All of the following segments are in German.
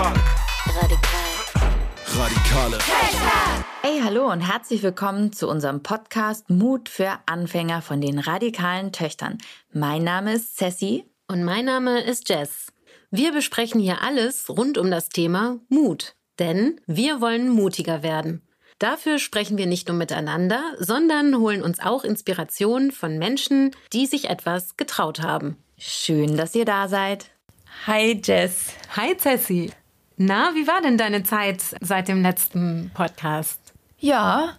Radikale. Radikal. Radikale. Hey, hallo und herzlich willkommen zu unserem Podcast Mut für Anfänger von den radikalen Töchtern. Mein Name ist Cessi. Und mein Name ist Jess. Wir besprechen hier alles rund um das Thema Mut. Denn wir wollen mutiger werden. Dafür sprechen wir nicht nur miteinander, sondern holen uns auch Inspiration von Menschen, die sich etwas getraut haben. Schön, dass ihr da seid. Hi Jess. Hi Cessi. Na, wie war denn deine Zeit seit dem letzten Podcast? Ja,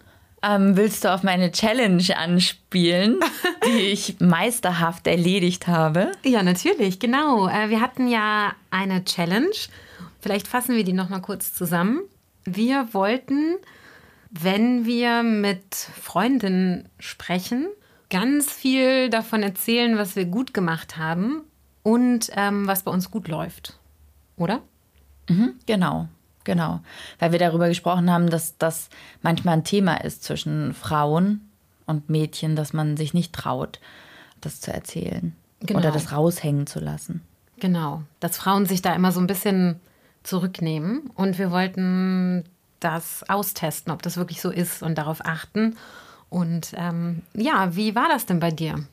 ähm, willst du auf meine Challenge anspielen, die ich meisterhaft erledigt habe? Ja, natürlich, genau. Äh, wir hatten ja eine Challenge. Vielleicht fassen wir die noch mal kurz zusammen. Wir wollten, wenn wir mit Freundinnen sprechen, ganz viel davon erzählen, was wir gut gemacht haben und ähm, was bei uns gut läuft. Oder? Mhm, genau, genau. Weil wir darüber gesprochen haben, dass das manchmal ein Thema ist zwischen Frauen und Mädchen, dass man sich nicht traut, das zu erzählen genau. oder das raushängen zu lassen. Genau, dass Frauen sich da immer so ein bisschen zurücknehmen und wir wollten das austesten, ob das wirklich so ist und darauf achten. Und ähm, ja, wie war das denn bei dir?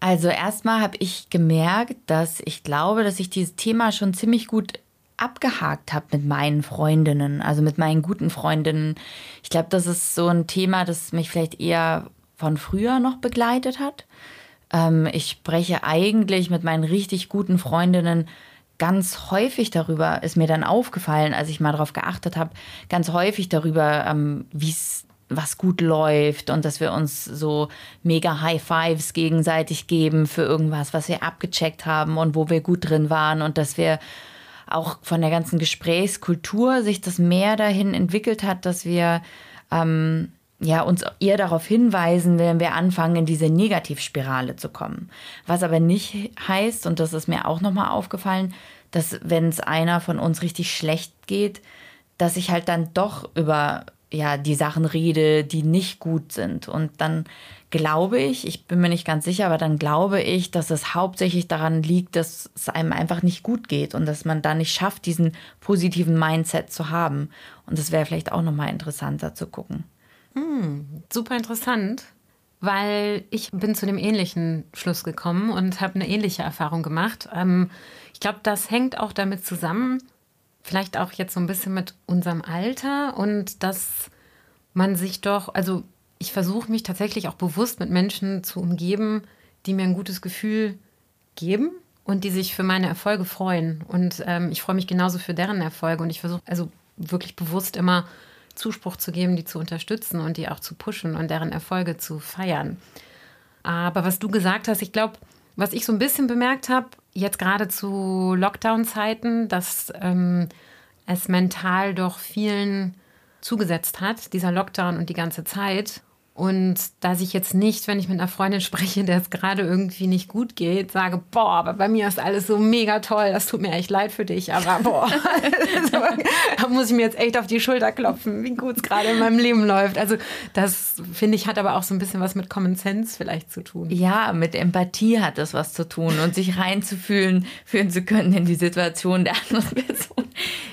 Also erstmal habe ich gemerkt, dass ich glaube, dass ich dieses Thema schon ziemlich gut abgehakt habe mit meinen Freundinnen, also mit meinen guten Freundinnen. Ich glaube, das ist so ein Thema, das mich vielleicht eher von früher noch begleitet hat. Ähm, ich spreche eigentlich mit meinen richtig guten Freundinnen ganz häufig darüber, ist mir dann aufgefallen, als ich mal darauf geachtet habe, ganz häufig darüber, ähm, wie es was gut läuft und dass wir uns so mega High Fives gegenseitig geben für irgendwas, was wir abgecheckt haben und wo wir gut drin waren und dass wir auch von der ganzen Gesprächskultur sich das mehr dahin entwickelt hat, dass wir ähm, ja, uns eher darauf hinweisen, wenn wir anfangen, in diese Negativspirale zu kommen. Was aber nicht heißt, und das ist mir auch nochmal aufgefallen, dass wenn es einer von uns richtig schlecht geht, dass ich halt dann doch über ja, die Sachen rede, die nicht gut sind. Und dann glaube ich, ich bin mir nicht ganz sicher, aber dann glaube ich, dass es hauptsächlich daran liegt, dass es einem einfach nicht gut geht und dass man da nicht schafft, diesen positiven Mindset zu haben. Und das wäre vielleicht auch nochmal interessanter zu gucken. Hm, super interessant, weil ich bin zu dem ähnlichen Schluss gekommen und habe eine ähnliche Erfahrung gemacht. Ähm, ich glaube, das hängt auch damit zusammen, vielleicht auch jetzt so ein bisschen mit unserem Alter und dass man sich doch, also ich versuche mich tatsächlich auch bewusst mit Menschen zu umgeben, die mir ein gutes Gefühl geben und die sich für meine Erfolge freuen. Und ähm, ich freue mich genauso für deren Erfolge und ich versuche also wirklich bewusst immer Zuspruch zu geben, die zu unterstützen und die auch zu pushen und deren Erfolge zu feiern. Aber was du gesagt hast, ich glaube, was ich so ein bisschen bemerkt habe, jetzt gerade zu Lockdown-Zeiten, dass ähm, es mental doch vielen zugesetzt hat, dieser Lockdown und die ganze Zeit. Und dass ich jetzt nicht, wenn ich mit einer Freundin spreche, der es gerade irgendwie nicht gut geht, sage, boah, aber bei mir ist alles so mega toll, das tut mir echt leid für dich, aber boah, da muss ich mir jetzt echt auf die Schulter klopfen, wie gut es gerade in meinem Leben läuft. Also das, finde ich, hat aber auch so ein bisschen was mit Common Sense vielleicht zu tun. Ja, mit Empathie hat das was zu tun und sich reinzufühlen, fühlen zu können in die Situation der anderen Person.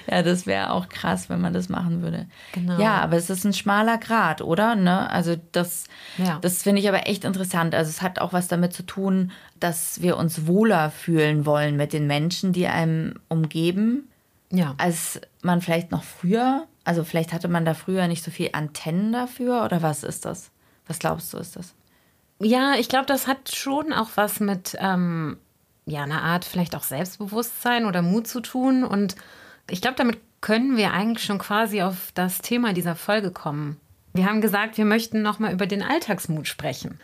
Ja, das wäre auch krass, wenn man das machen würde. Genau. Ja, aber es ist ein schmaler Grad, oder? Ne? Also das, ja. das finde ich aber echt interessant. Also es hat auch was damit zu tun, dass wir uns wohler fühlen wollen mit den Menschen, die einem umgeben. Ja. Als man vielleicht noch früher, also vielleicht hatte man da früher nicht so viel Antennen dafür oder was ist das? Was glaubst du, ist das? Ja, ich glaube, das hat schon auch was mit ähm, ja, einer Art vielleicht auch Selbstbewusstsein oder Mut zu tun. Und ich glaube, damit können wir eigentlich schon quasi auf das Thema dieser Folge kommen. Wir haben gesagt, wir möchten nochmal über den Alltagsmut sprechen.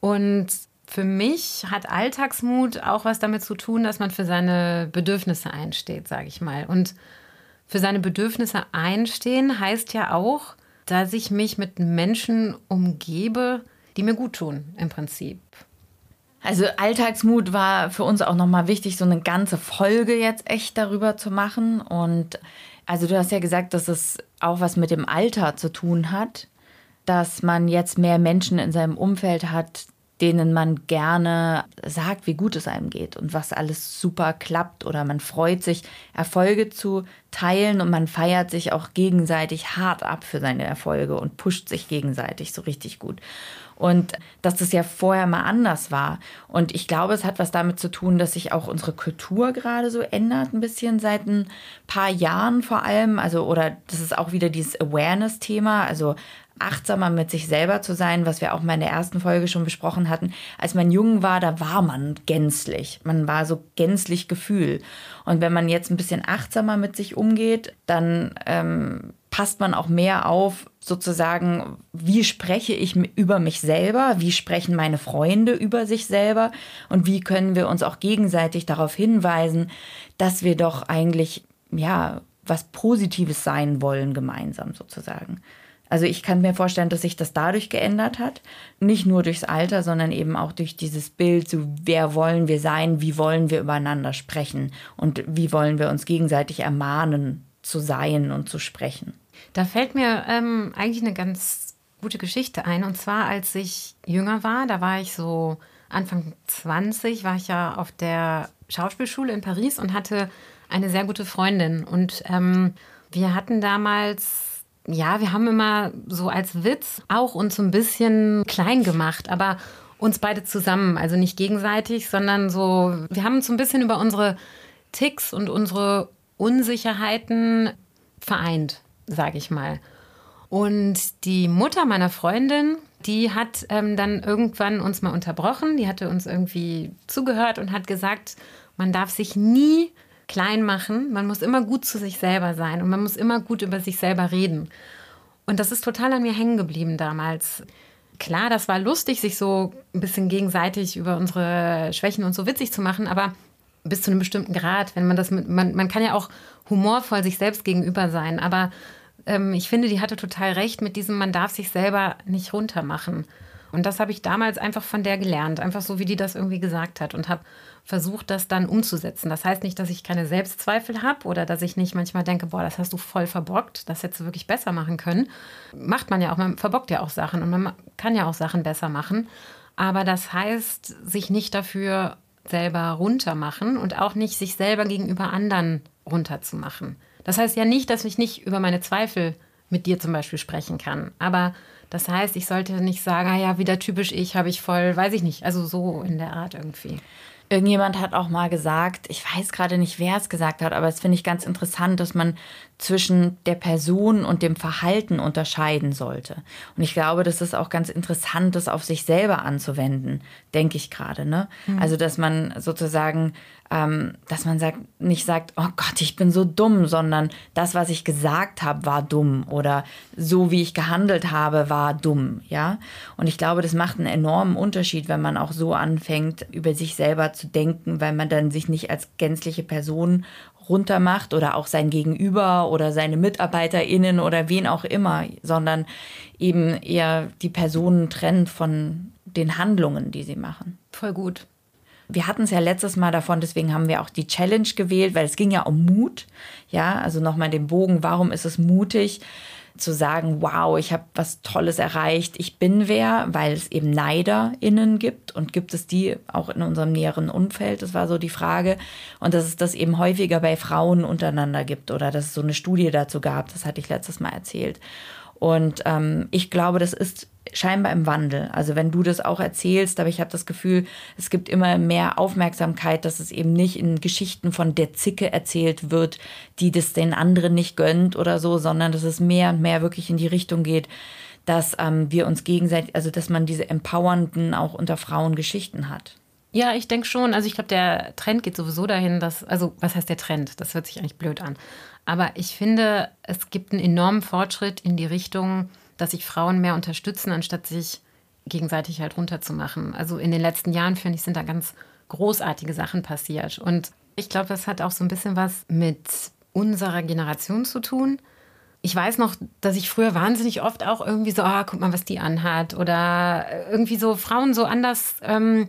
Und für mich hat Alltagsmut auch was damit zu tun, dass man für seine Bedürfnisse einsteht, sage ich mal. Und für seine Bedürfnisse einstehen heißt ja auch, dass ich mich mit Menschen umgebe, die mir gut tun, im Prinzip. Also Alltagsmut war für uns auch nochmal wichtig, so eine ganze Folge jetzt echt darüber zu machen. Und also du hast ja gesagt, dass es auch was mit dem Alter zu tun hat, dass man jetzt mehr Menschen in seinem Umfeld hat, denen man gerne sagt, wie gut es einem geht und was alles super klappt oder man freut sich, Erfolge zu teilen und man feiert sich auch gegenseitig hart ab für seine Erfolge und pusht sich gegenseitig so richtig gut. Und dass das ja vorher mal anders war. Und ich glaube, es hat was damit zu tun, dass sich auch unsere Kultur gerade so ändert, ein bisschen seit ein paar Jahren vor allem. Also, oder das ist auch wieder dieses Awareness-Thema. Also achtsamer mit sich selber zu sein, was wir auch mal in der ersten Folge schon besprochen hatten. Als man jung war, da war man gänzlich. Man war so gänzlich Gefühl. Und wenn man jetzt ein bisschen achtsamer mit sich umgeht, dann ähm, passt man auch mehr auf, sozusagen, wie spreche ich über mich selber, wie sprechen meine Freunde über sich selber und wie können wir uns auch gegenseitig darauf hinweisen, dass wir doch eigentlich, ja, was Positives sein wollen gemeinsam sozusagen. Also ich kann mir vorstellen, dass sich das dadurch geändert hat. Nicht nur durchs Alter, sondern eben auch durch dieses Bild, so wer wollen wir sein, wie wollen wir übereinander sprechen und wie wollen wir uns gegenseitig ermahnen zu sein und zu sprechen. Da fällt mir ähm, eigentlich eine ganz gute Geschichte ein. Und zwar, als ich jünger war, da war ich so Anfang 20, war ich ja auf der Schauspielschule in Paris und hatte eine sehr gute Freundin. Und ähm, wir hatten damals ja, wir haben immer so als Witz auch uns so ein bisschen klein gemacht, aber uns beide zusammen, also nicht gegenseitig, sondern so, wir haben uns so ein bisschen über unsere Ticks und unsere Unsicherheiten vereint, sage ich mal. Und die Mutter meiner Freundin, die hat ähm, dann irgendwann uns mal unterbrochen, die hatte uns irgendwie zugehört und hat gesagt, man darf sich nie klein machen. Man muss immer gut zu sich selber sein und man muss immer gut über sich selber reden. Und das ist total an mir hängen geblieben damals. Klar, das war lustig, sich so ein bisschen gegenseitig über unsere Schwächen und so witzig zu machen, aber bis zu einem bestimmten Grad, wenn man das mit, man, man kann ja auch humorvoll sich selbst gegenüber sein, aber ähm, ich finde, die hatte total recht mit diesem, man darf sich selber nicht runtermachen. Und das habe ich damals einfach von der gelernt, einfach so, wie die das irgendwie gesagt hat und habe versucht, das dann umzusetzen. Das heißt nicht, dass ich keine Selbstzweifel habe oder dass ich nicht manchmal denke, boah, das hast du voll verbockt, das hättest du wirklich besser machen können. Macht man ja auch, man verbockt ja auch Sachen und man kann ja auch Sachen besser machen. Aber das heißt, sich nicht dafür selber runtermachen und auch nicht sich selber gegenüber anderen runterzumachen. Das heißt ja nicht, dass ich nicht über meine Zweifel mit dir zum Beispiel sprechen kann. Aber das heißt, ich sollte nicht sagen, ah ja, wieder typisch ich, habe ich voll, weiß ich nicht. Also so in der Art irgendwie. Irgendjemand hat auch mal gesagt, ich weiß gerade nicht, wer es gesagt hat, aber es finde ich ganz interessant, dass man zwischen der Person und dem Verhalten unterscheiden sollte. Und ich glaube, das ist auch ganz interessant, das auf sich selber anzuwenden, denke ich gerade. Ne? Mhm. Also, dass man sozusagen, ähm, dass man sagt, nicht sagt, oh Gott, ich bin so dumm, sondern das, was ich gesagt habe, war dumm oder so, wie ich gehandelt habe, war dumm. Ja. Und ich glaube, das macht einen enormen Unterschied, wenn man auch so anfängt, über sich selber zu denken, weil man dann sich nicht als gänzliche Person runtermacht oder auch sein Gegenüber oder seine MitarbeiterInnen oder wen auch immer, sondern eben eher die Personen trennt von den Handlungen, die sie machen. Voll gut. Wir hatten es ja letztes Mal davon, deswegen haben wir auch die Challenge gewählt, weil es ging ja um Mut. Ja, also nochmal den Bogen, warum ist es mutig? zu sagen, wow, ich habe was Tolles erreicht, ich bin wer, weil es eben NeiderInnen gibt und gibt es die auch in unserem näheren Umfeld? Das war so die Frage. Und dass es das eben häufiger bei Frauen untereinander gibt oder dass es so eine Studie dazu gab, das hatte ich letztes Mal erzählt. Und ähm, ich glaube, das ist scheinbar im Wandel. Also wenn du das auch erzählst, aber ich habe das Gefühl, es gibt immer mehr Aufmerksamkeit, dass es eben nicht in Geschichten von der Zicke erzählt wird, die das den anderen nicht gönnt oder so, sondern dass es mehr und mehr wirklich in die Richtung geht, dass ähm, wir uns gegenseitig, also dass man diese empowernden auch unter Frauen Geschichten hat. Ja, ich denke schon. Also ich glaube, der Trend geht sowieso dahin, dass, also was heißt der Trend? Das hört sich eigentlich blöd an. Aber ich finde, es gibt einen enormen Fortschritt in die Richtung, dass sich Frauen mehr unterstützen, anstatt sich gegenseitig halt runterzumachen. Also in den letzten Jahren, finde ich, sind da ganz großartige Sachen passiert. Und ich glaube, das hat auch so ein bisschen was mit unserer Generation zu tun. Ich weiß noch, dass ich früher wahnsinnig oft auch irgendwie so, ah, guck mal, was die anhat. Oder irgendwie so Frauen so anders ähm,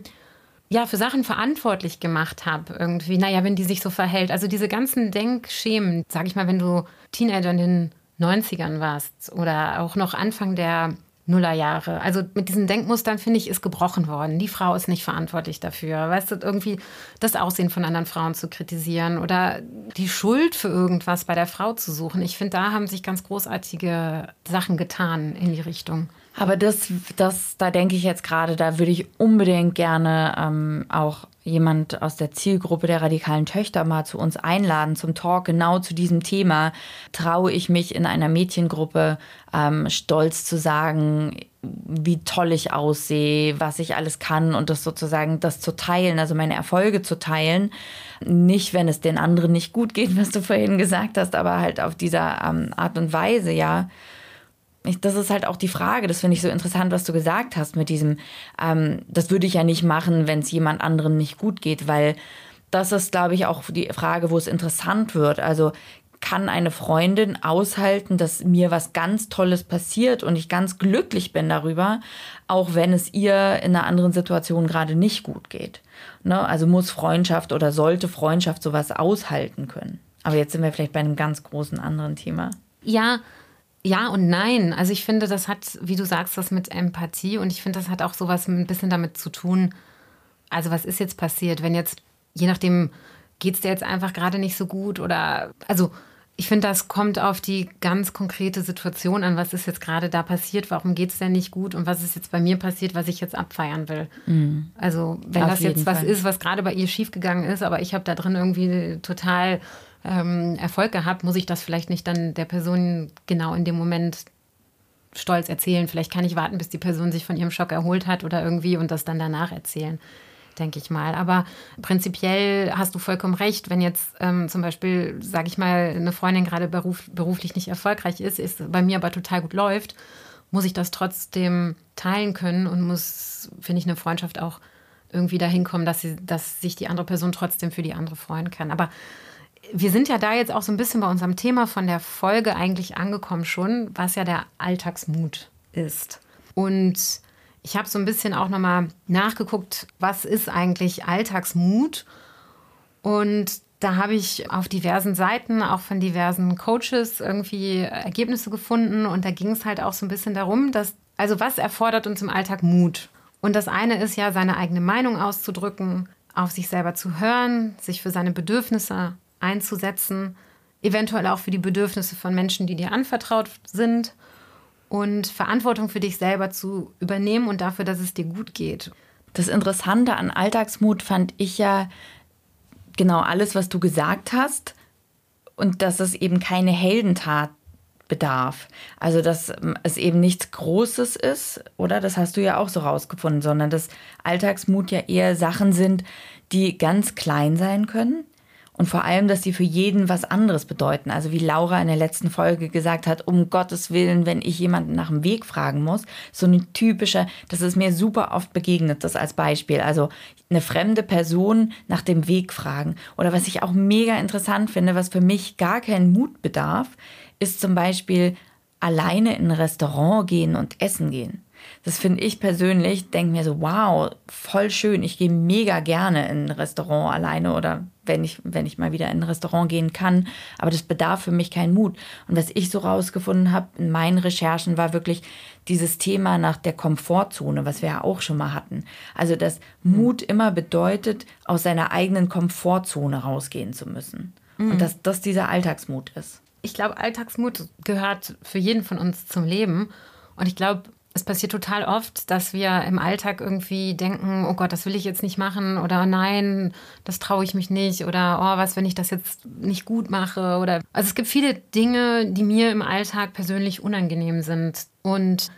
ja, für Sachen verantwortlich gemacht habe. Irgendwie, naja, wenn die sich so verhält. Also diese ganzen Denkschemen, sag ich mal, wenn du Teenager in den 90ern warst oder auch noch Anfang der Nullerjahre. Also mit diesen Denkmustern, finde ich, ist gebrochen worden. Die Frau ist nicht verantwortlich dafür. Weißt du, irgendwie das Aussehen von anderen Frauen zu kritisieren oder die Schuld für irgendwas bei der Frau zu suchen. Ich finde, da haben sich ganz großartige Sachen getan in die Richtung. Aber das, das, da denke ich jetzt gerade, da würde ich unbedingt gerne ähm, auch jemand aus der Zielgruppe der radikalen Töchter mal zu uns einladen zum Talk genau zu diesem Thema. Traue ich mich in einer Mädchengruppe ähm, stolz zu sagen, wie toll ich aussehe, was ich alles kann und das sozusagen das zu teilen, also meine Erfolge zu teilen. Nicht, wenn es den anderen nicht gut geht, was du vorhin gesagt hast, aber halt auf dieser ähm, Art und Weise, ja ich, das ist halt auch die Frage, das finde ich so interessant, was du gesagt hast mit diesem, ähm, das würde ich ja nicht machen, wenn es jemand anderen nicht gut geht, weil das ist, glaube ich, auch die Frage, wo es interessant wird. Also kann eine Freundin aushalten, dass mir was ganz Tolles passiert und ich ganz glücklich bin darüber, auch wenn es ihr in einer anderen Situation gerade nicht gut geht. Ne? Also muss Freundschaft oder sollte Freundschaft sowas aushalten können. Aber jetzt sind wir vielleicht bei einem ganz großen anderen Thema. Ja, ja und nein. Also ich finde, das hat, wie du sagst, was mit Empathie und ich finde, das hat auch sowas ein bisschen damit zu tun. Also was ist jetzt passiert, wenn jetzt, je nachdem, geht es dir jetzt einfach gerade nicht so gut oder, also ich finde, das kommt auf die ganz konkrete Situation an. Was ist jetzt gerade da passiert? Warum geht es denn nicht gut? Und was ist jetzt bei mir passiert, was ich jetzt abfeiern will? Mhm. Also, wenn auf das jetzt was Fall. ist, was gerade bei ihr schiefgegangen ist, aber ich habe da drin irgendwie total ähm, Erfolg gehabt, muss ich das vielleicht nicht dann der Person genau in dem Moment stolz erzählen. Vielleicht kann ich warten, bis die Person sich von ihrem Schock erholt hat oder irgendwie und das dann danach erzählen, denke ich mal. Aber prinzipiell hast du vollkommen recht, wenn jetzt ähm, zum Beispiel, sage ich mal, eine Freundin gerade beruf, beruflich nicht erfolgreich ist, ist bei mir aber total gut läuft, muss ich das trotzdem teilen können und muss, finde ich, eine Freundschaft auch irgendwie dahin kommen, dass, sie, dass sich die andere Person trotzdem für die andere freuen kann. Aber wir sind ja da jetzt auch so ein bisschen bei unserem Thema von der Folge eigentlich angekommen schon, was ja der Alltagsmut ist. Und ich habe so ein bisschen auch nochmal nachgeguckt, was ist eigentlich Alltagsmut? Und da habe ich auf diversen Seiten, auch von diversen Coaches, irgendwie Ergebnisse gefunden. Und da ging es halt auch so ein bisschen darum, dass, also was erfordert uns im Alltag Mut? Und das eine ist ja, seine eigene Meinung auszudrücken, auf sich selber zu hören, sich für seine Bedürfnisse einzusetzen, eventuell auch für die Bedürfnisse von Menschen, die dir anvertraut sind und Verantwortung für dich selber zu übernehmen und dafür, dass es dir gut geht. Das Interessante an Alltagsmut fand ich ja genau alles, was du gesagt hast und dass es eben keine Heldentat bedarf. Also dass es eben nichts Großes ist, oder? Das hast du ja auch so rausgefunden, sondern dass Alltagsmut ja eher Sachen sind, die ganz klein sein können, und vor allem, dass sie für jeden was anderes bedeuten. Also wie Laura in der letzten Folge gesagt hat, um Gottes Willen, wenn ich jemanden nach dem Weg fragen muss, so eine typische, das ist mir super oft begegnet, das als Beispiel. Also eine fremde Person nach dem Weg fragen. Oder was ich auch mega interessant finde, was für mich gar keinen Mut bedarf, ist zum Beispiel alleine in ein Restaurant gehen und essen gehen. Das finde ich persönlich, denke mir so, wow, voll schön. Ich gehe mega gerne in ein Restaurant alleine oder wenn ich, wenn ich mal wieder in ein Restaurant gehen kann. Aber das bedarf für mich keinen Mut. Und was ich so rausgefunden habe in meinen Recherchen, war wirklich dieses Thema nach der Komfortzone, was wir ja auch schon mal hatten. Also, dass Mut immer bedeutet, aus seiner eigenen Komfortzone rausgehen zu müssen. Mhm. Und dass das dieser Alltagsmut ist. Ich glaube, Alltagsmut gehört für jeden von uns zum Leben. Und ich glaube, es passiert total oft, dass wir im Alltag irgendwie denken, oh Gott, das will ich jetzt nicht machen oder nein, das traue ich mich nicht oder oh, was, wenn ich das jetzt nicht gut mache oder also es gibt viele Dinge, die mir im Alltag persönlich unangenehm sind und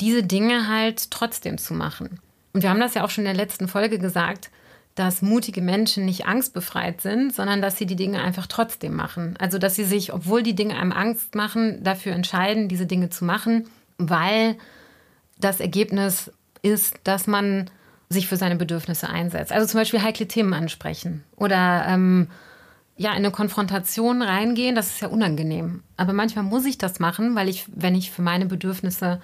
diese Dinge halt trotzdem zu machen. Und wir haben das ja auch schon in der letzten Folge gesagt, dass mutige Menschen nicht angstbefreit sind, sondern dass sie die Dinge einfach trotzdem machen. Also dass sie sich, obwohl die Dinge einem Angst machen, dafür entscheiden, diese Dinge zu machen, weil das Ergebnis ist, dass man sich für seine Bedürfnisse einsetzt. Also zum Beispiel heikle Themen ansprechen oder ähm, ja, in eine Konfrontation reingehen, das ist ja unangenehm. Aber manchmal muss ich das machen, weil ich, wenn ich für meine Bedürfnisse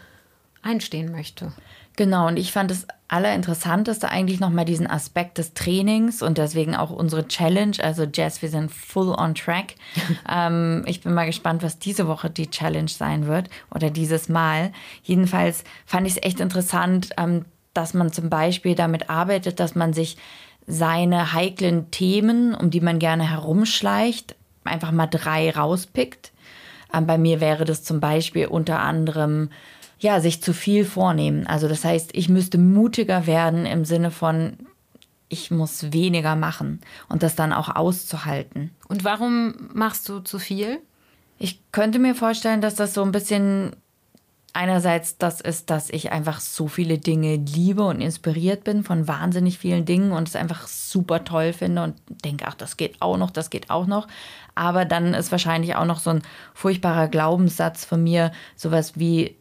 einstehen möchte. Genau, und ich fand das Allerinteressanteste eigentlich nochmal diesen Aspekt des Trainings und deswegen auch unsere Challenge. Also Jess, wir sind full on track. ähm, ich bin mal gespannt, was diese Woche die Challenge sein wird oder dieses Mal. Jedenfalls fand ich es echt interessant, ähm, dass man zum Beispiel damit arbeitet, dass man sich seine heiklen Themen, um die man gerne herumschleicht, einfach mal drei rauspickt. Ähm, bei mir wäre das zum Beispiel unter anderem ja, sich zu viel vornehmen. Also das heißt, ich müsste mutiger werden im Sinne von, ich muss weniger machen und das dann auch auszuhalten. Und warum machst du zu viel? Ich könnte mir vorstellen, dass das so ein bisschen einerseits das ist, dass ich einfach so viele Dinge liebe und inspiriert bin von wahnsinnig vielen Dingen und es einfach super toll finde und denke, ach, das geht auch noch, das geht auch noch. Aber dann ist wahrscheinlich auch noch so ein furchtbarer Glaubenssatz von mir, sowas wie,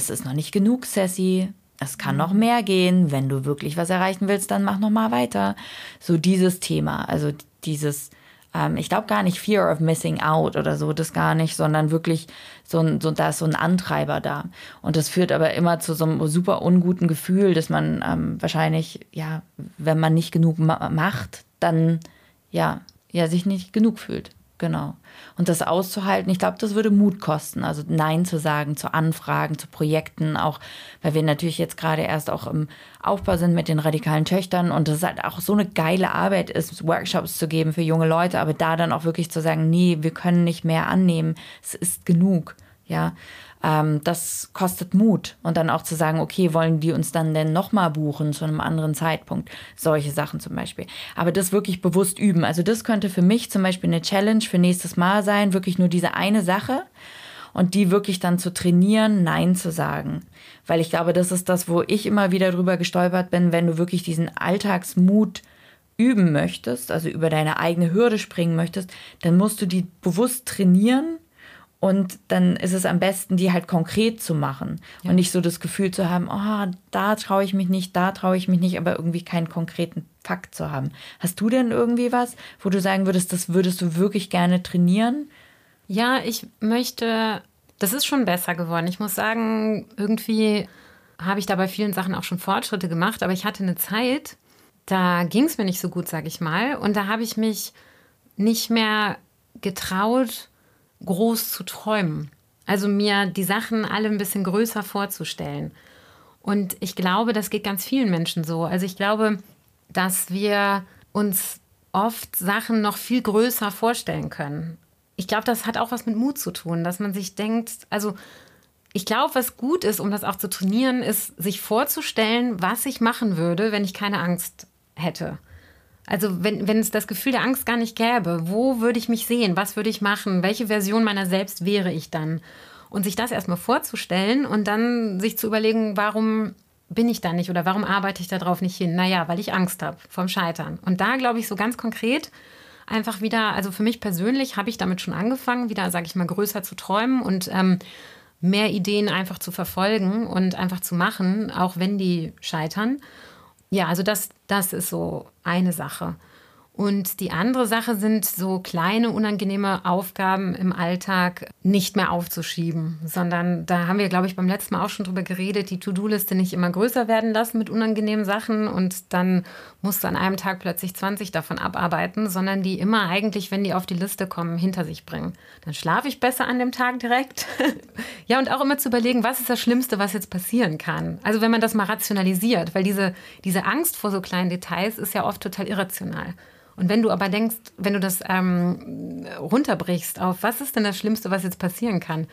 es ist noch nicht genug, Sassy. Es kann noch mehr gehen. Wenn du wirklich was erreichen willst, dann mach noch mal weiter. So dieses Thema, also dieses, ähm, ich glaube gar nicht Fear of Missing Out oder so, das gar nicht, sondern wirklich so ein, so, da ist so ein Antreiber da. Und das führt aber immer zu so einem super unguten Gefühl, dass man ähm, wahrscheinlich, ja, wenn man nicht genug ma macht, dann ja, ja, sich nicht genug fühlt. Genau. Und das auszuhalten, ich glaube, das würde Mut kosten. Also Nein zu sagen zu Anfragen, zu Projekten, auch weil wir natürlich jetzt gerade erst auch im Aufbau sind mit den radikalen Töchtern und das halt auch so eine geile Arbeit ist, Workshops zu geben für junge Leute, aber da dann auch wirklich zu sagen, nee, wir können nicht mehr annehmen, es ist genug. Ja, ähm, das kostet Mut. Und dann auch zu sagen, okay, wollen die uns dann denn nochmal buchen zu einem anderen Zeitpunkt? Solche Sachen zum Beispiel. Aber das wirklich bewusst üben. Also das könnte für mich zum Beispiel eine Challenge für nächstes Mal sein, wirklich nur diese eine Sache und die wirklich dann zu trainieren, Nein zu sagen. Weil ich glaube, das ist das, wo ich immer wieder drüber gestolpert bin, wenn du wirklich diesen Alltagsmut üben möchtest, also über deine eigene Hürde springen möchtest, dann musst du die bewusst trainieren und dann ist es am besten, die halt konkret zu machen ja. und nicht so das Gefühl zu haben, oh, da traue ich mich nicht, da traue ich mich nicht, aber irgendwie keinen konkreten Fakt zu haben. Hast du denn irgendwie was, wo du sagen würdest, das würdest du wirklich gerne trainieren? Ja, ich möchte, das ist schon besser geworden. Ich muss sagen, irgendwie habe ich da bei vielen Sachen auch schon Fortschritte gemacht, aber ich hatte eine Zeit, da ging es mir nicht so gut, sage ich mal, und da habe ich mich nicht mehr getraut, groß zu träumen. Also mir die Sachen alle ein bisschen größer vorzustellen. Und ich glaube, das geht ganz vielen Menschen so. Also ich glaube, dass wir uns oft Sachen noch viel größer vorstellen können. Ich glaube, das hat auch was mit Mut zu tun, dass man sich denkt, also ich glaube, was gut ist, um das auch zu trainieren, ist, sich vorzustellen, was ich machen würde, wenn ich keine Angst hätte. Also wenn, wenn es das Gefühl der Angst gar nicht gäbe, wo würde ich mich sehen? Was würde ich machen? Welche Version meiner selbst wäre ich dann? Und sich das erstmal vorzustellen und dann sich zu überlegen, warum bin ich da nicht oder warum arbeite ich darauf nicht hin? Naja, weil ich Angst habe vom Scheitern. Und da glaube ich so ganz konkret einfach wieder, also für mich persönlich habe ich damit schon angefangen, wieder, sage ich mal, größer zu träumen und ähm, mehr Ideen einfach zu verfolgen und einfach zu machen, auch wenn die scheitern. Ja, also das, das ist so eine Sache. Und die andere Sache sind so kleine, unangenehme Aufgaben im Alltag nicht mehr aufzuschieben, sondern da haben wir, glaube ich, beim letzten Mal auch schon drüber geredet, die To-Do-Liste nicht immer größer werden lassen mit unangenehmen Sachen und dann musst du an einem Tag plötzlich 20 davon abarbeiten, sondern die immer eigentlich, wenn die auf die Liste kommen, hinter sich bringen. Dann schlafe ich besser an dem Tag direkt. ja, und auch immer zu überlegen, was ist das Schlimmste, was jetzt passieren kann. Also wenn man das mal rationalisiert, weil diese, diese Angst vor so kleinen Details ist ja oft total irrational. Und wenn du aber denkst, wenn du das ähm, runterbrichst auf, was ist denn das Schlimmste, was jetzt passieren kann?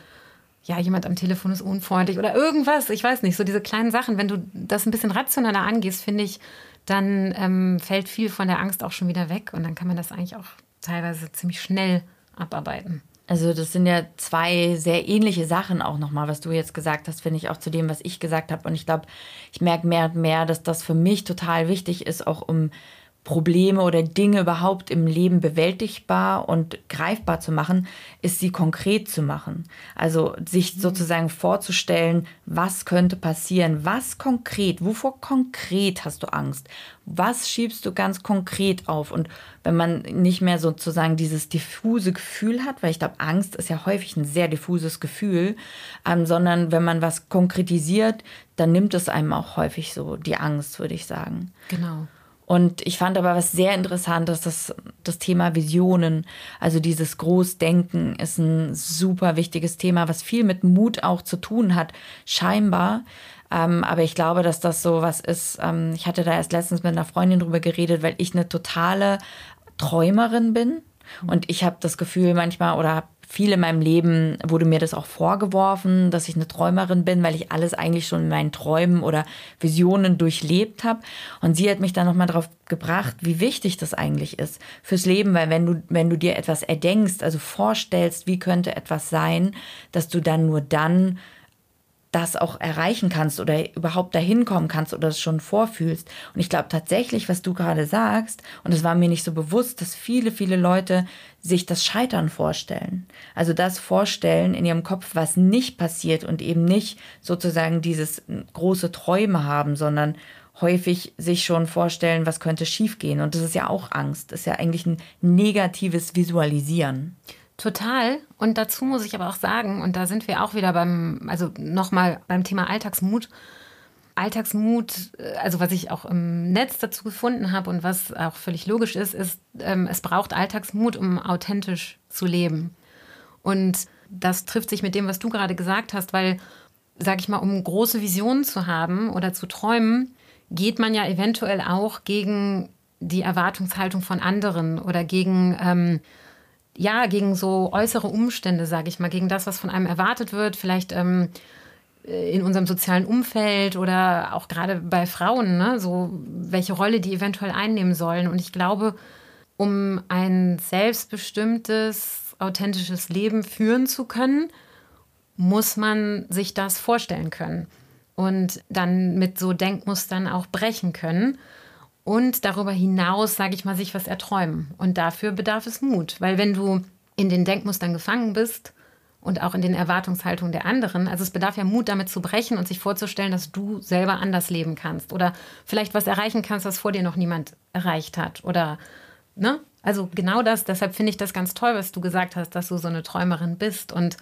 Ja, jemand am Telefon ist unfreundlich oder irgendwas, ich weiß nicht, so diese kleinen Sachen, wenn du das ein bisschen rationaler angehst, finde ich, dann ähm, fällt viel von der Angst auch schon wieder weg und dann kann man das eigentlich auch teilweise ziemlich schnell abarbeiten. Also das sind ja zwei sehr ähnliche Sachen auch nochmal, was du jetzt gesagt hast, finde ich auch zu dem, was ich gesagt habe. Und ich glaube, ich merke mehr und mehr, dass das für mich total wichtig ist, auch um Probleme oder Dinge überhaupt im Leben bewältigbar und greifbar zu machen, ist sie konkret zu machen. Also sich mhm. sozusagen vorzustellen, was könnte passieren, was konkret, wovor konkret hast du Angst, was schiebst du ganz konkret auf und wenn man nicht mehr sozusagen dieses diffuse Gefühl hat, weil ich glaube, Angst ist ja häufig ein sehr diffuses Gefühl, ähm, sondern wenn man was konkretisiert, dann nimmt es einem auch häufig so die Angst, würde ich sagen. Genau. Und ich fand aber was sehr Interessantes, das, das Thema Visionen, also dieses Großdenken ist ein super wichtiges Thema, was viel mit Mut auch zu tun hat, scheinbar. Ähm, aber ich glaube, dass das so was ist. Ähm, ich hatte da erst letztens mit einer Freundin drüber geredet, weil ich eine totale Träumerin bin. Und ich habe das Gefühl manchmal oder habe viel in meinem Leben wurde mir das auch vorgeworfen, dass ich eine Träumerin bin, weil ich alles eigentlich schon in meinen Träumen oder Visionen durchlebt habe. Und sie hat mich dann nochmal darauf gebracht, wie wichtig das eigentlich ist fürs Leben, weil wenn du, wenn du dir etwas erdenkst, also vorstellst, wie könnte etwas sein, dass du dann nur dann das auch erreichen kannst oder überhaupt dahin kommen kannst oder es schon vorfühlst. Und ich glaube tatsächlich, was du gerade sagst, und es war mir nicht so bewusst, dass viele, viele Leute sich das Scheitern vorstellen. Also das vorstellen in ihrem Kopf, was nicht passiert und eben nicht sozusagen dieses große Träume haben, sondern häufig sich schon vorstellen, was könnte schiefgehen. Und das ist ja auch Angst. Das ist ja eigentlich ein negatives Visualisieren. Total. Und dazu muss ich aber auch sagen, und da sind wir auch wieder beim, also nochmal beim Thema Alltagsmut. Alltagsmut, äh, also was ich auch im Netz dazu gefunden habe und was auch völlig logisch ist, ist, ähm, es braucht Alltagsmut, um authentisch zu leben. Und das trifft sich mit dem, was du gerade gesagt hast, weil, sag ich mal, um große Visionen zu haben oder zu träumen, geht man ja eventuell auch gegen die Erwartungshaltung von anderen oder gegen ähm, ja, gegen so äußere Umstände, sage ich mal, gegen das, was von einem erwartet wird, vielleicht ähm, äh, in unserem sozialen Umfeld oder auch gerade bei Frauen, ne, so welche Rolle die eventuell einnehmen sollen. Und ich glaube, um ein selbstbestimmtes, authentisches Leben führen zu können, muss man sich das vorstellen können und dann mit so Denkmustern auch brechen können und darüber hinaus, sage ich mal, sich was erträumen. Und dafür bedarf es Mut, weil wenn du in den Denkmustern gefangen bist und auch in den Erwartungshaltungen der anderen, also es bedarf ja Mut, damit zu brechen und sich vorzustellen, dass du selber anders leben kannst oder vielleicht was erreichen kannst, was vor dir noch niemand erreicht hat oder ne? Also genau das, deshalb finde ich das ganz toll, was du gesagt hast, dass du so eine Träumerin bist und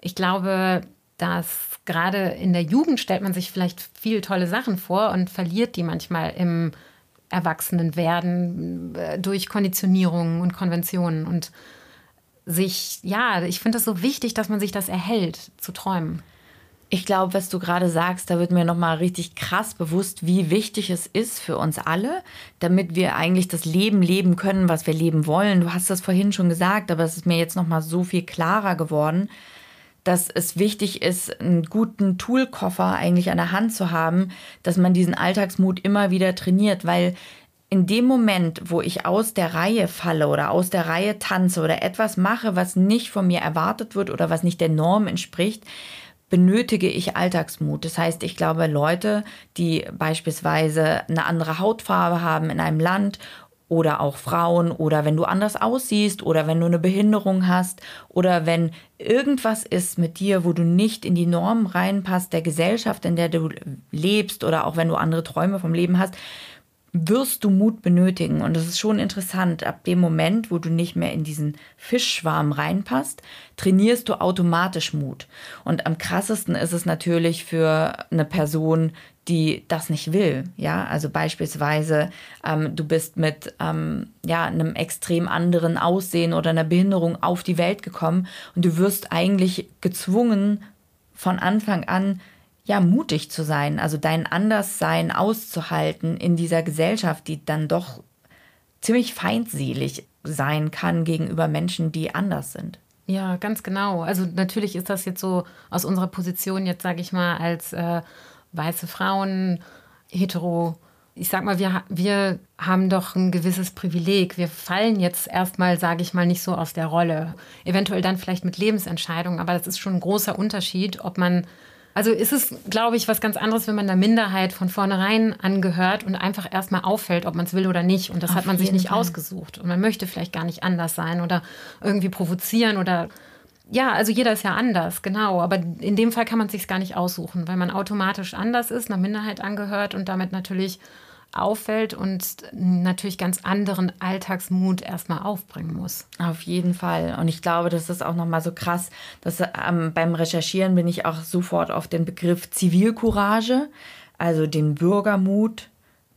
ich glaube, dass gerade in der Jugend stellt man sich vielleicht viel tolle Sachen vor und verliert die manchmal im Erwachsenen werden äh, durch Konditionierungen und Konventionen und sich, ja, ich finde es so wichtig, dass man sich das erhält, zu träumen. Ich glaube, was du gerade sagst, da wird mir nochmal richtig krass bewusst, wie wichtig es ist für uns alle, damit wir eigentlich das Leben leben können, was wir leben wollen. Du hast das vorhin schon gesagt, aber es ist mir jetzt nochmal so viel klarer geworden, dass es wichtig ist, einen guten Toolkoffer eigentlich an der Hand zu haben, dass man diesen Alltagsmut immer wieder trainiert, weil in dem Moment, wo ich aus der Reihe falle oder aus der Reihe tanze oder etwas mache, was nicht von mir erwartet wird oder was nicht der Norm entspricht, benötige ich Alltagsmut. Das heißt, ich glaube, Leute, die beispielsweise eine andere Hautfarbe haben in einem Land oder auch Frauen oder wenn du anders aussiehst oder wenn du eine Behinderung hast oder wenn irgendwas ist mit dir, wo du nicht in die Normen reinpasst der Gesellschaft, in der du lebst oder auch wenn du andere Träume vom Leben hast, wirst du Mut benötigen. Und das ist schon interessant. Ab dem Moment, wo du nicht mehr in diesen Fischschwarm reinpasst, trainierst du automatisch Mut. Und am krassesten ist es natürlich für eine Person, die das nicht will. Ja, also beispielsweise, ähm, du bist mit ähm, ja, einem extrem anderen Aussehen oder einer Behinderung auf die Welt gekommen und du wirst eigentlich gezwungen, von Anfang an ja, mutig zu sein, also dein Anderssein auszuhalten in dieser Gesellschaft, die dann doch ziemlich feindselig sein kann gegenüber Menschen, die anders sind. Ja, ganz genau. Also natürlich ist das jetzt so aus unserer Position jetzt, sage ich mal, als äh, weiße Frauen, hetero, ich sag mal, wir, wir haben doch ein gewisses Privileg. Wir fallen jetzt erstmal, sage ich mal, nicht so aus der Rolle. Eventuell dann vielleicht mit Lebensentscheidungen, aber das ist schon ein großer Unterschied, ob man Also ist es, glaube ich, was ganz anderes, wenn man einer Minderheit von vornherein angehört und einfach erstmal auffällt, ob man es will oder nicht. Und das Auf hat man sich nicht Fall. ausgesucht. Und man möchte vielleicht gar nicht anders sein oder irgendwie provozieren oder ja, also jeder ist ja anders, genau. Aber in dem Fall kann man es sich gar nicht aussuchen, weil man automatisch anders ist, einer Minderheit angehört und damit natürlich auffällt und natürlich ganz anderen Alltagsmut erstmal aufbringen muss. Auf jeden Fall. Und ich glaube, das ist auch nochmal so krass, dass ähm, beim Recherchieren bin ich auch sofort auf den Begriff Zivilcourage, also den Bürgermut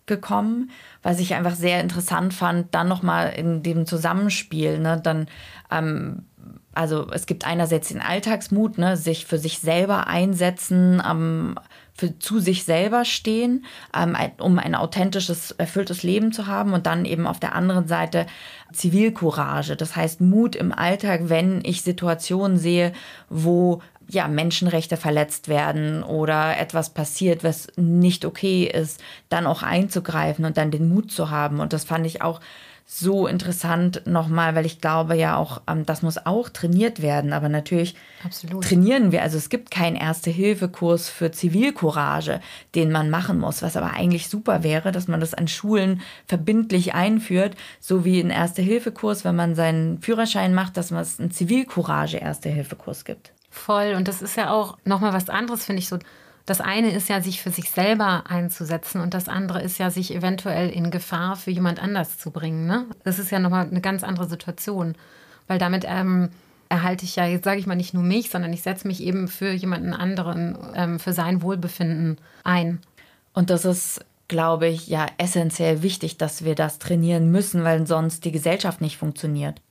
gekommen, was ich einfach sehr interessant fand, dann nochmal in dem Zusammenspiel, ne, dann ähm, also es gibt einerseits den Alltagsmut, ne, sich für sich selber einsetzen, ähm, für zu sich selber stehen, ähm, um ein authentisches, erfülltes Leben zu haben und dann eben auf der anderen Seite Zivilcourage, das heißt Mut im Alltag, wenn ich Situationen sehe, wo ja, Menschenrechte verletzt werden oder etwas passiert, was nicht okay ist, dann auch einzugreifen und dann den Mut zu haben. Und das fand ich auch so interessant nochmal, weil ich glaube ja auch, ähm, das muss auch trainiert werden. Aber natürlich Absolut. trainieren wir. Also es gibt keinen Erste-Hilfe-Kurs für Zivilcourage, den man machen muss. Was aber eigentlich super wäre, dass man das an Schulen verbindlich einführt, so wie ein Erste-Hilfe-Kurs, wenn man seinen Führerschein macht, dass es einen Zivilcourage-Erste-Hilfe-Kurs gibt. Voll. Und das ist ja auch nochmal was anderes, finde ich so das eine ist ja, sich für sich selber einzusetzen und das andere ist ja, sich eventuell in Gefahr für jemand anders zu bringen. Ne? Das ist ja nochmal eine ganz andere Situation, weil damit ähm, erhalte ich ja, jetzt sage ich mal nicht nur mich, sondern ich setze mich eben für jemanden anderen, ähm, für sein Wohlbefinden ein. Und das ist, glaube ich, ja essentiell wichtig, dass wir das trainieren müssen, weil sonst die Gesellschaft nicht funktioniert.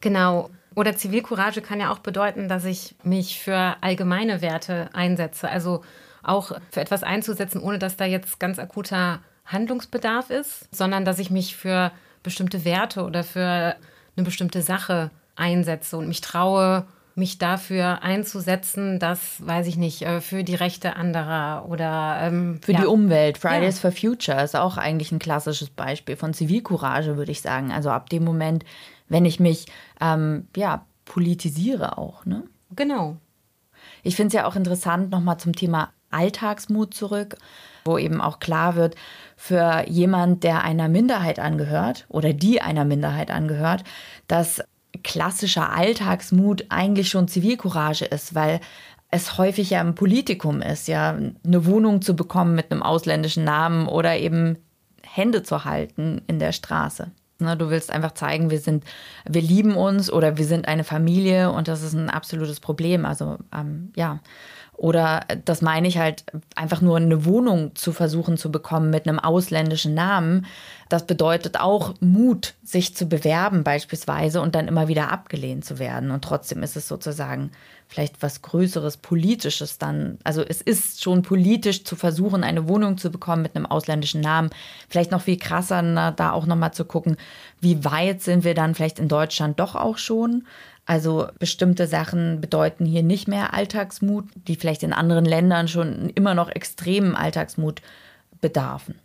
Genau. Oder Zivilcourage kann ja auch bedeuten, dass ich mich für allgemeine Werte einsetze. Also auch für etwas einzusetzen, ohne dass da jetzt ganz akuter Handlungsbedarf ist, sondern dass ich mich für bestimmte Werte oder für eine bestimmte Sache einsetze und mich traue, mich dafür einzusetzen, dass, weiß ich nicht, äh, für die Rechte anderer oder ähm, für ja. die Umwelt. Fridays ja. for Future ist auch eigentlich ein klassisches Beispiel von Zivilcourage, würde ich sagen. Also ab dem Moment, wenn ich mich ähm, ja politisiere auch. Ne? Genau. Ich finde es ja auch interessant nochmal zum Thema Alltagsmut zurück, wo eben auch klar wird, für jemand, der einer Minderheit angehört oder die einer Minderheit angehört, dass klassischer Alltagsmut eigentlich schon Zivilcourage ist, weil es häufig ja im Politikum ist, ja, eine Wohnung zu bekommen mit einem ausländischen Namen oder eben Hände zu halten in der Straße. Ne, du willst einfach zeigen, wir sind, wir lieben uns oder wir sind eine Familie und das ist ein absolutes Problem. Also ähm, ja, oder das meine ich halt, einfach nur eine Wohnung zu versuchen zu bekommen mit einem ausländischen Namen. Das bedeutet auch Mut, sich zu bewerben beispielsweise und dann immer wieder abgelehnt zu werden. Und trotzdem ist es sozusagen vielleicht was Größeres, Politisches dann. Also es ist schon politisch zu versuchen, eine Wohnung zu bekommen mit einem ausländischen Namen. Vielleicht noch viel krasser, na, da auch nochmal zu gucken, wie weit sind wir dann vielleicht in Deutschland doch auch schon. Also bestimmte Sachen bedeuten hier nicht mehr Alltagsmut, die vielleicht in anderen Ländern schon immer noch extremen Alltagsmut bedarfen.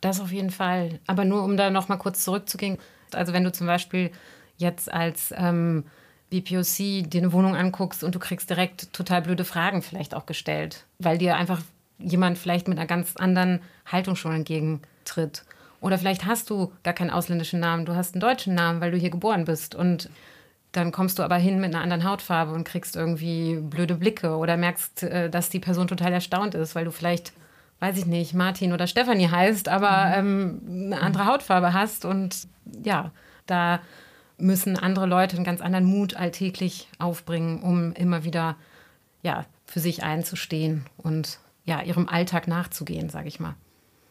Das auf jeden Fall. Aber nur um da noch mal kurz zurückzugehen. Also wenn du zum Beispiel jetzt als ähm, BPOC dir eine Wohnung anguckst und du kriegst direkt total blöde Fragen vielleicht auch gestellt, weil dir einfach jemand vielleicht mit einer ganz anderen Haltung schon entgegentritt. Oder vielleicht hast du gar keinen ausländischen Namen, du hast einen deutschen Namen, weil du hier geboren bist. Und dann kommst du aber hin mit einer anderen Hautfarbe und kriegst irgendwie blöde Blicke oder merkst, äh, dass die Person total erstaunt ist, weil du vielleicht, weiß ich nicht, Martin oder Stefanie heißt, aber mhm. ähm, eine andere Hautfarbe hast. Und ja, da müssen andere Leute einen ganz anderen Mut alltäglich aufbringen, um immer wieder ja, für sich einzustehen und ja, ihrem Alltag nachzugehen, sage ich mal.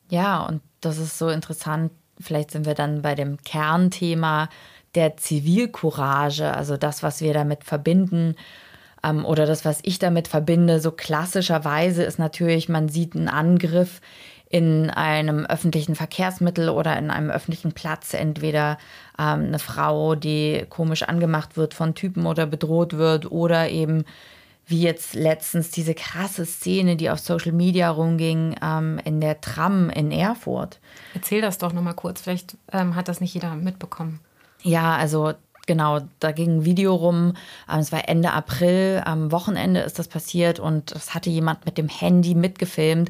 Ja, und das ist so interessant. Vielleicht sind wir dann bei dem Kernthema der Zivilcourage, also das, was wir damit verbinden ähm, oder das, was ich damit verbinde, so klassischerweise ist natürlich, man sieht einen Angriff in einem öffentlichen Verkehrsmittel oder in einem öffentlichen Platz, entweder ähm, eine Frau, die komisch angemacht wird von Typen oder bedroht wird oder eben wie jetzt letztens diese krasse Szene, die auf Social Media rumging, ähm, in der Tram in Erfurt. Erzähl das doch nochmal kurz, vielleicht ähm, hat das nicht jeder mitbekommen. Ja, also genau, da ging ein Video rum. Ähm, es war Ende April, am Wochenende ist das passiert und das hatte jemand mit dem Handy mitgefilmt.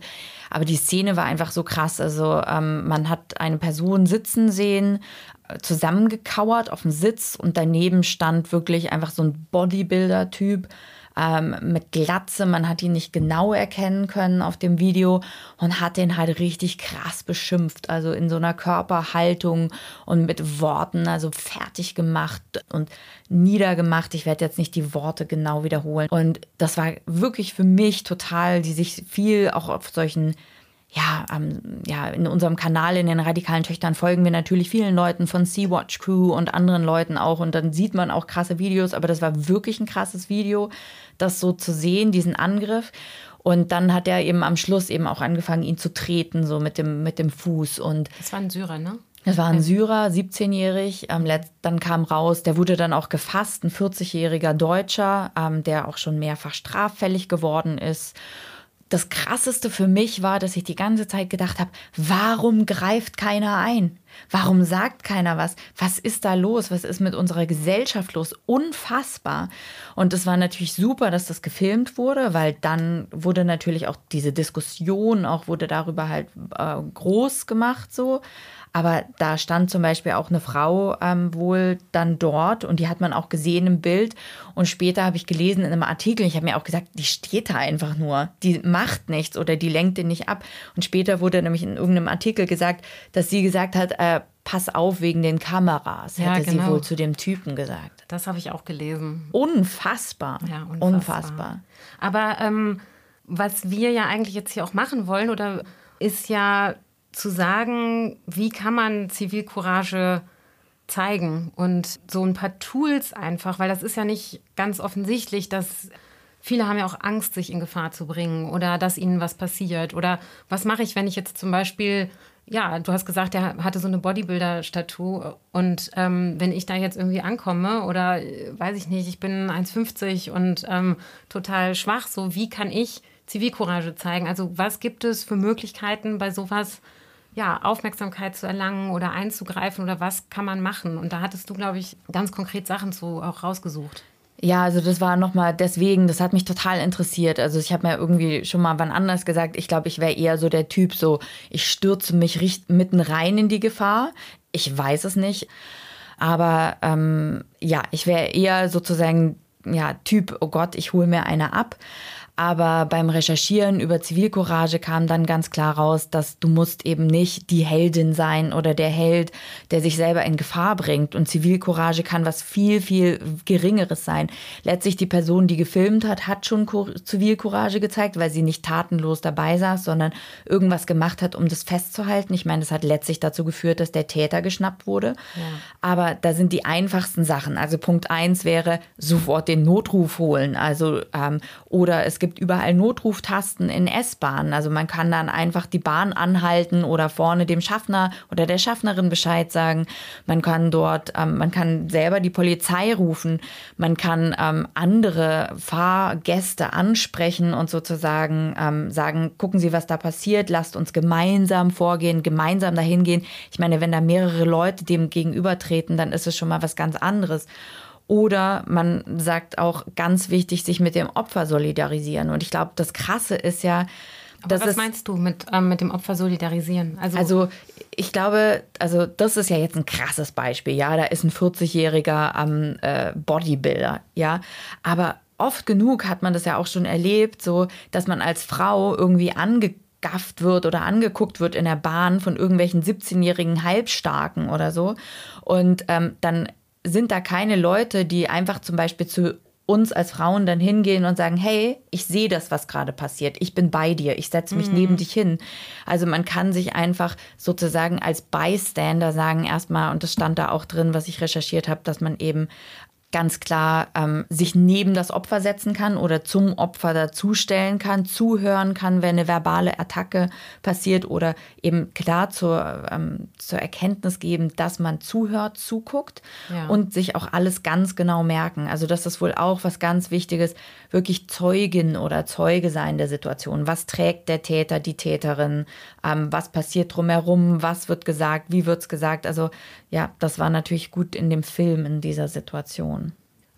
Aber die Szene war einfach so krass. Also ähm, man hat eine Person sitzen sehen, äh, zusammengekauert auf dem Sitz und daneben stand wirklich einfach so ein Bodybuilder-Typ ähm, mit Glatze. Man hat ihn nicht genau erkennen können auf dem Video und hat den halt richtig krass beschimpft. Also in so einer Körperhaltung und mit Worten, also fertig gemacht und niedergemacht. Ich werde jetzt nicht die Worte genau wiederholen. Und das war wirklich für mich total, die sich viel auch auf solchen ja, ähm, ja, in unserem Kanal in den radikalen Töchtern folgen wir natürlich vielen Leuten von Sea-Watch Crew und anderen Leuten auch. Und dann sieht man auch krasse Videos, aber das war wirklich ein krasses Video, das so zu sehen, diesen Angriff. Und dann hat er eben am Schluss eben auch angefangen, ihn zu treten, so mit dem, mit dem Fuß. Und das war ein Syrer, ne? Das war ein Syrer, 17-jährig. Ähm, dann kam raus, der wurde dann auch gefasst, ein 40-jähriger Deutscher, ähm, der auch schon mehrfach straffällig geworden ist das Krasseste für mich war, dass ich die ganze Zeit gedacht habe, warum greift keiner ein? Warum sagt keiner was? Was ist da los? Was ist mit unserer Gesellschaft los? Unfassbar. Und es war natürlich super, dass das gefilmt wurde, weil dann wurde natürlich auch diese Diskussion, auch wurde darüber halt äh, groß gemacht so. Aber da stand zum Beispiel auch eine Frau ähm, wohl dann dort und die hat man auch gesehen im Bild. Und später habe ich gelesen in einem Artikel, ich habe mir auch gesagt, die steht da einfach nur. Die macht nichts oder die lenkt den nicht ab. Und später wurde nämlich in irgendeinem Artikel gesagt, dass sie gesagt hat, äh, pass auf wegen den Kameras, ja, hätte genau. sie wohl zu dem Typen gesagt. Das habe ich auch gelesen. Unfassbar. Ja, unfassbar. unfassbar. Aber ähm, was wir ja eigentlich jetzt hier auch machen wollen, oder ist ja zu sagen, wie kann man Zivilcourage zeigen und so ein paar Tools einfach, weil das ist ja nicht ganz offensichtlich, dass viele haben ja auch Angst, sich in Gefahr zu bringen oder dass ihnen was passiert oder was mache ich, wenn ich jetzt zum Beispiel ja, du hast gesagt, er hatte so eine Bodybuilder-Statue. Und ähm, wenn ich da jetzt irgendwie ankomme oder weiß ich nicht, ich bin 1,50 und ähm, total schwach, so wie kann ich Zivilcourage zeigen? Also was gibt es für Möglichkeiten bei sowas ja, Aufmerksamkeit zu erlangen oder einzugreifen oder was kann man machen? Und da hattest du, glaube ich, ganz konkret Sachen zu auch rausgesucht. Ja, also das war nochmal deswegen, das hat mich total interessiert. Also ich habe mir irgendwie schon mal wann anders gesagt, ich glaube, ich wäre eher so der Typ, so ich stürze mich mitten rein in die Gefahr. Ich weiß es nicht. Aber ähm, ja, ich wäre eher sozusagen ja, Typ, oh Gott, ich hole mir eine ab. Aber beim Recherchieren über Zivilcourage kam dann ganz klar raus, dass du musst eben nicht die Heldin sein oder der Held, der sich selber in Gefahr bringt. Und Zivilcourage kann was viel, viel Geringeres sein. Letztlich die Person, die gefilmt hat, hat schon Zivilcourage gezeigt, weil sie nicht tatenlos dabei saß, sondern irgendwas gemacht hat, um das festzuhalten. Ich meine, das hat letztlich dazu geführt, dass der Täter geschnappt wurde. Ja. Aber da sind die einfachsten Sachen. Also Punkt eins wäre sofort den Notruf holen. Also ähm, oder es gibt gibt überall Notruftasten in S-Bahnen. Also man kann dann einfach die Bahn anhalten oder vorne dem Schaffner oder der Schaffnerin Bescheid sagen. Man kann dort, ähm, man kann selber die Polizei rufen. Man kann ähm, andere Fahrgäste ansprechen und sozusagen ähm, sagen, gucken Sie, was da passiert. Lasst uns gemeinsam vorgehen, gemeinsam dahin gehen. Ich meine, wenn da mehrere Leute dem gegenübertreten, dann ist es schon mal was ganz anderes. Oder man sagt auch ganz wichtig, sich mit dem Opfer solidarisieren. Und ich glaube, das Krasse ist ja, aber was meinst du mit, ähm, mit dem Opfer solidarisieren? Also, also ich glaube, also das ist ja jetzt ein krasses Beispiel, ja. Da ist ein 40-jähriger ähm, äh, Bodybuilder, ja. Aber oft genug hat man das ja auch schon erlebt, so dass man als Frau irgendwie angegafft wird oder angeguckt wird in der Bahn von irgendwelchen 17-jährigen Halbstarken oder so. Und ähm, dann sind da keine Leute, die einfach zum Beispiel zu uns als Frauen dann hingehen und sagen, hey, ich sehe das, was gerade passiert, ich bin bei dir, ich setze mich mhm. neben dich hin. Also man kann sich einfach sozusagen als Bystander sagen erstmal, und das stand da auch drin, was ich recherchiert habe, dass man eben ganz klar ähm, sich neben das Opfer setzen kann oder zum Opfer dazustellen kann, zuhören kann, wenn eine verbale Attacke passiert oder eben klar zur, ähm, zur Erkenntnis geben, dass man zuhört, zuguckt ja. und sich auch alles ganz genau merken. Also das ist wohl auch was ganz Wichtiges, wirklich Zeugin oder Zeuge sein der Situation. Was trägt der Täter, die Täterin? Ähm, was passiert drumherum? Was wird gesagt? Wie wird es gesagt? Also ja, das war natürlich gut in dem Film in dieser Situation.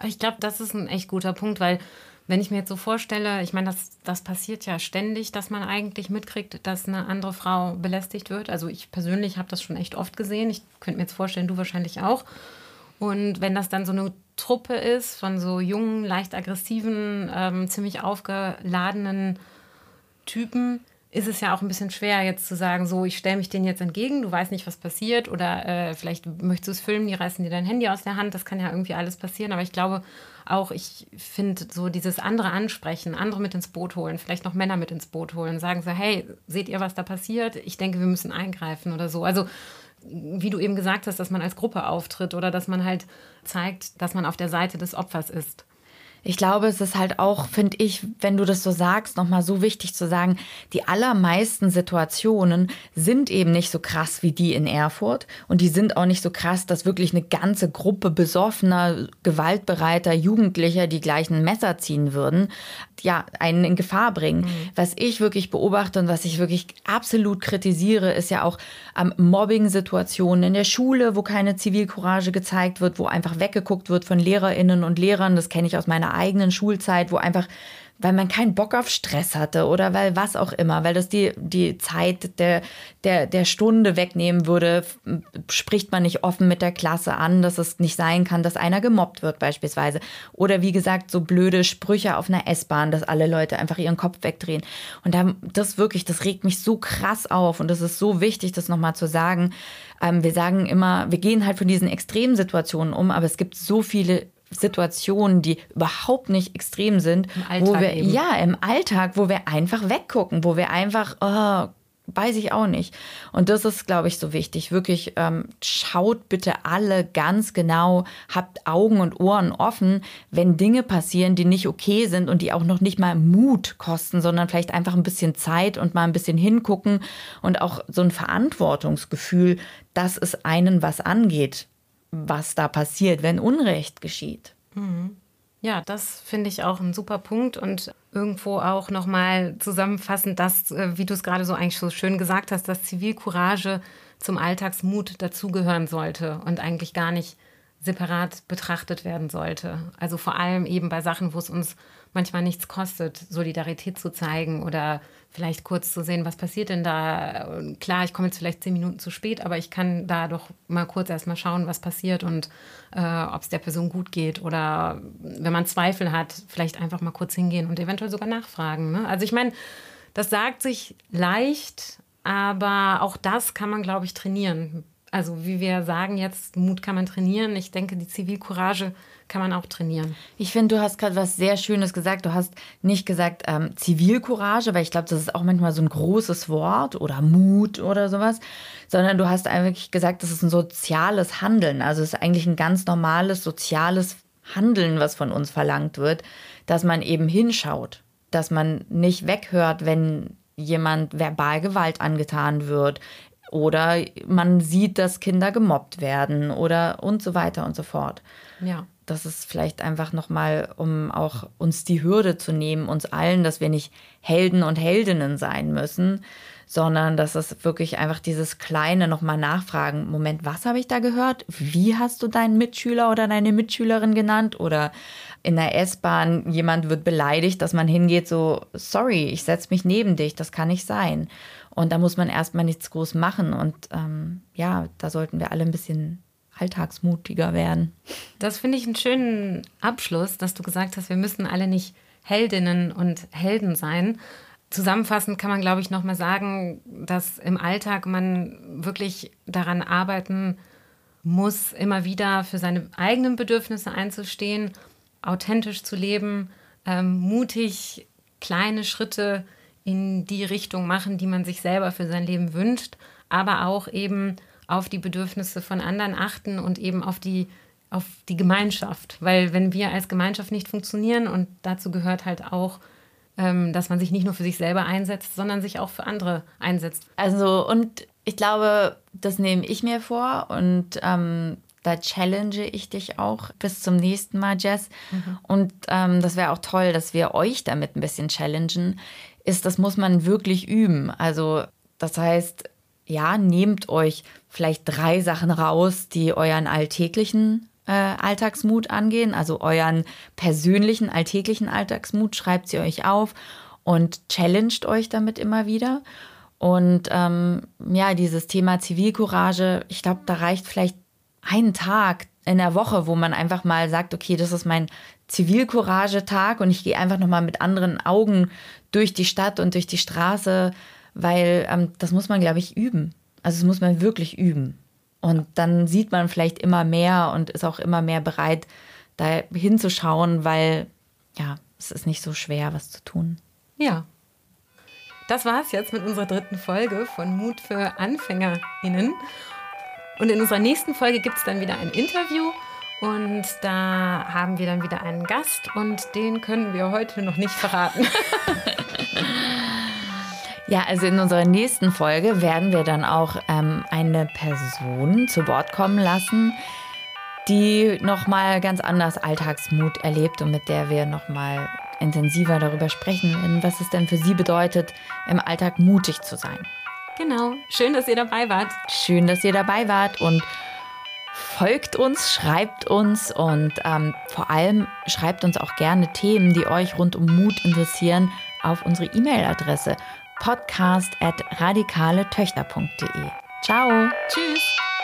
Ich glaube, das ist ein echt guter Punkt, weil wenn ich mir jetzt so vorstelle, ich meine, das, das passiert ja ständig, dass man eigentlich mitkriegt, dass eine andere Frau belästigt wird. Also ich persönlich habe das schon echt oft gesehen. Ich könnte mir jetzt vorstellen, du wahrscheinlich auch. Und wenn das dann so eine Truppe ist von so jungen, leicht aggressiven, ähm, ziemlich aufgeladenen Typen, ist es ja auch ein bisschen schwer, jetzt zu sagen, so, ich stelle mich denen jetzt entgegen, du weißt nicht, was passiert oder äh, vielleicht möchtest du es filmen, die reißen dir dein Handy aus der Hand, das kann ja irgendwie alles passieren, aber ich glaube auch, ich finde so dieses andere ansprechen, andere mit ins Boot holen, vielleicht noch Männer mit ins Boot holen, sagen so, hey, seht ihr, was da passiert? Ich denke, wir müssen eingreifen oder so. Also wie du eben gesagt hast, dass man als Gruppe auftritt oder dass man halt zeigt, dass man auf der Seite des Opfers ist. Ich glaube, es ist halt auch, finde ich, wenn du das so sagst, nochmal so wichtig zu sagen, die allermeisten Situationen sind eben nicht so krass wie die in Erfurt. Und die sind auch nicht so krass, dass wirklich eine ganze Gruppe besoffener, gewaltbereiter Jugendlicher, die gleich ein Messer ziehen würden, ja, einen in Gefahr bringen. Mhm. Was ich wirklich beobachte und was ich wirklich absolut kritisiere, ist ja auch ähm, Mobbing-Situationen in der Schule, wo keine Zivilcourage gezeigt wird, wo einfach weggeguckt wird von Lehrerinnen und Lehrern. Das kenne ich aus meiner eigenen Schulzeit, wo einfach weil man keinen Bock auf Stress hatte oder weil was auch immer, weil das die, die Zeit der, der, der Stunde wegnehmen würde, spricht man nicht offen mit der Klasse an, dass es nicht sein kann, dass einer gemobbt wird beispielsweise. Oder wie gesagt, so blöde Sprüche auf einer S-Bahn, dass alle Leute einfach ihren Kopf wegdrehen. Und das wirklich, das regt mich so krass auf und das ist so wichtig, das nochmal zu sagen. Ähm, wir sagen immer, wir gehen halt von diesen extremen Situationen um, aber es gibt so viele Situationen, die überhaupt nicht extrem sind, wo wir eben. ja im Alltag, wo wir einfach weggucken, wo wir einfach oh, weiß ich auch nicht. Und das ist, glaube ich, so wichtig. Wirklich ähm, schaut bitte alle ganz genau, habt Augen und Ohren offen, wenn Dinge passieren, die nicht okay sind und die auch noch nicht mal Mut kosten, sondern vielleicht einfach ein bisschen Zeit und mal ein bisschen hingucken und auch so ein Verantwortungsgefühl, dass es einen was angeht was da passiert, wenn Unrecht geschieht. Mhm. Ja, das finde ich auch ein super Punkt und irgendwo auch nochmal zusammenfassend, dass, äh, wie du es gerade so eigentlich so schön gesagt hast, dass Zivilcourage zum Alltagsmut dazugehören sollte und eigentlich gar nicht separat betrachtet werden sollte. Also vor allem eben bei Sachen, wo es uns manchmal nichts kostet, Solidarität zu zeigen oder vielleicht kurz zu sehen, was passiert denn da. Klar, ich komme jetzt vielleicht zehn Minuten zu spät, aber ich kann da doch mal kurz erstmal schauen, was passiert und äh, ob es der Person gut geht. Oder wenn man Zweifel hat, vielleicht einfach mal kurz hingehen und eventuell sogar nachfragen. Ne? Also ich meine, das sagt sich leicht, aber auch das kann man, glaube ich, trainieren. Also wie wir sagen jetzt, Mut kann man trainieren. Ich denke, die Zivilcourage kann man auch trainieren. Ich finde, du hast gerade was sehr Schönes gesagt. Du hast nicht gesagt ähm, Zivilcourage, weil ich glaube, das ist auch manchmal so ein großes Wort oder Mut oder sowas, sondern du hast eigentlich gesagt, das ist ein soziales Handeln. Also es ist eigentlich ein ganz normales soziales Handeln, was von uns verlangt wird, dass man eben hinschaut, dass man nicht weghört, wenn jemand verbal Gewalt angetan wird, oder man sieht, dass Kinder gemobbt werden oder und so weiter und so fort. Ja das ist vielleicht einfach nochmal, um auch uns die Hürde zu nehmen, uns allen, dass wir nicht Helden und Heldinnen sein müssen, sondern dass es wirklich einfach dieses kleine nochmal nachfragen, Moment, was habe ich da gehört? Wie hast du deinen Mitschüler oder deine Mitschülerin genannt? Oder in der S-Bahn jemand wird beleidigt, dass man hingeht, so, sorry, ich setze mich neben dich, das kann nicht sein. Und da muss man erstmal nichts groß machen. Und ähm, ja, da sollten wir alle ein bisschen alltagsmutiger werden. Das finde ich einen schönen Abschluss, dass du gesagt hast, wir müssen alle nicht Heldinnen und Helden sein. Zusammenfassend kann man, glaube ich, nochmal sagen, dass im Alltag man wirklich daran arbeiten muss, immer wieder für seine eigenen Bedürfnisse einzustehen, authentisch zu leben, ähm, mutig kleine Schritte in die Richtung machen, die man sich selber für sein Leben wünscht, aber auch eben auf die Bedürfnisse von anderen achten und eben auf die auf die Gemeinschaft. Weil wenn wir als Gemeinschaft nicht funktionieren und dazu gehört halt auch, ähm, dass man sich nicht nur für sich selber einsetzt, sondern sich auch für andere einsetzt. Also und ich glaube, das nehme ich mir vor und ähm, da challenge ich dich auch bis zum nächsten Mal, Jess. Mhm. Und ähm, das wäre auch toll, dass wir euch damit ein bisschen challengen. Ist, das muss man wirklich üben. Also das heißt, ja, nehmt euch vielleicht drei Sachen raus, die euren alltäglichen äh, Alltagsmut angehen, also euren persönlichen alltäglichen Alltagsmut, schreibt sie euch auf und challenged euch damit immer wieder. Und ähm, ja, dieses Thema Zivilcourage, ich glaube, da reicht vielleicht ein Tag in der Woche, wo man einfach mal sagt, okay, das ist mein Zivilcourage-Tag und ich gehe einfach nochmal mit anderen Augen durch die Stadt und durch die Straße, weil ähm, das muss man, glaube ich, üben. Also das muss man wirklich üben. Und dann sieht man vielleicht immer mehr und ist auch immer mehr bereit, da hinzuschauen, weil ja, es ist nicht so schwer, was zu tun. Ja. Das war es jetzt mit unserer dritten Folge von Mut für AnfängerInnen. Und in unserer nächsten Folge gibt es dann wieder ein Interview. Und da haben wir dann wieder einen Gast und den können wir heute noch nicht verraten. Ja, also in unserer nächsten Folge werden wir dann auch ähm, eine Person zu Wort kommen lassen, die nochmal ganz anders Alltagsmut erlebt und mit der wir nochmal intensiver darüber sprechen, was es denn für sie bedeutet, im Alltag mutig zu sein. Genau. Schön, dass ihr dabei wart. Schön, dass ihr dabei wart und folgt uns, schreibt uns und ähm, vor allem schreibt uns auch gerne Themen, die euch rund um Mut interessieren, auf unsere E-Mail-Adresse podcast at radikaletöchter.de. Ciao. Tschüss.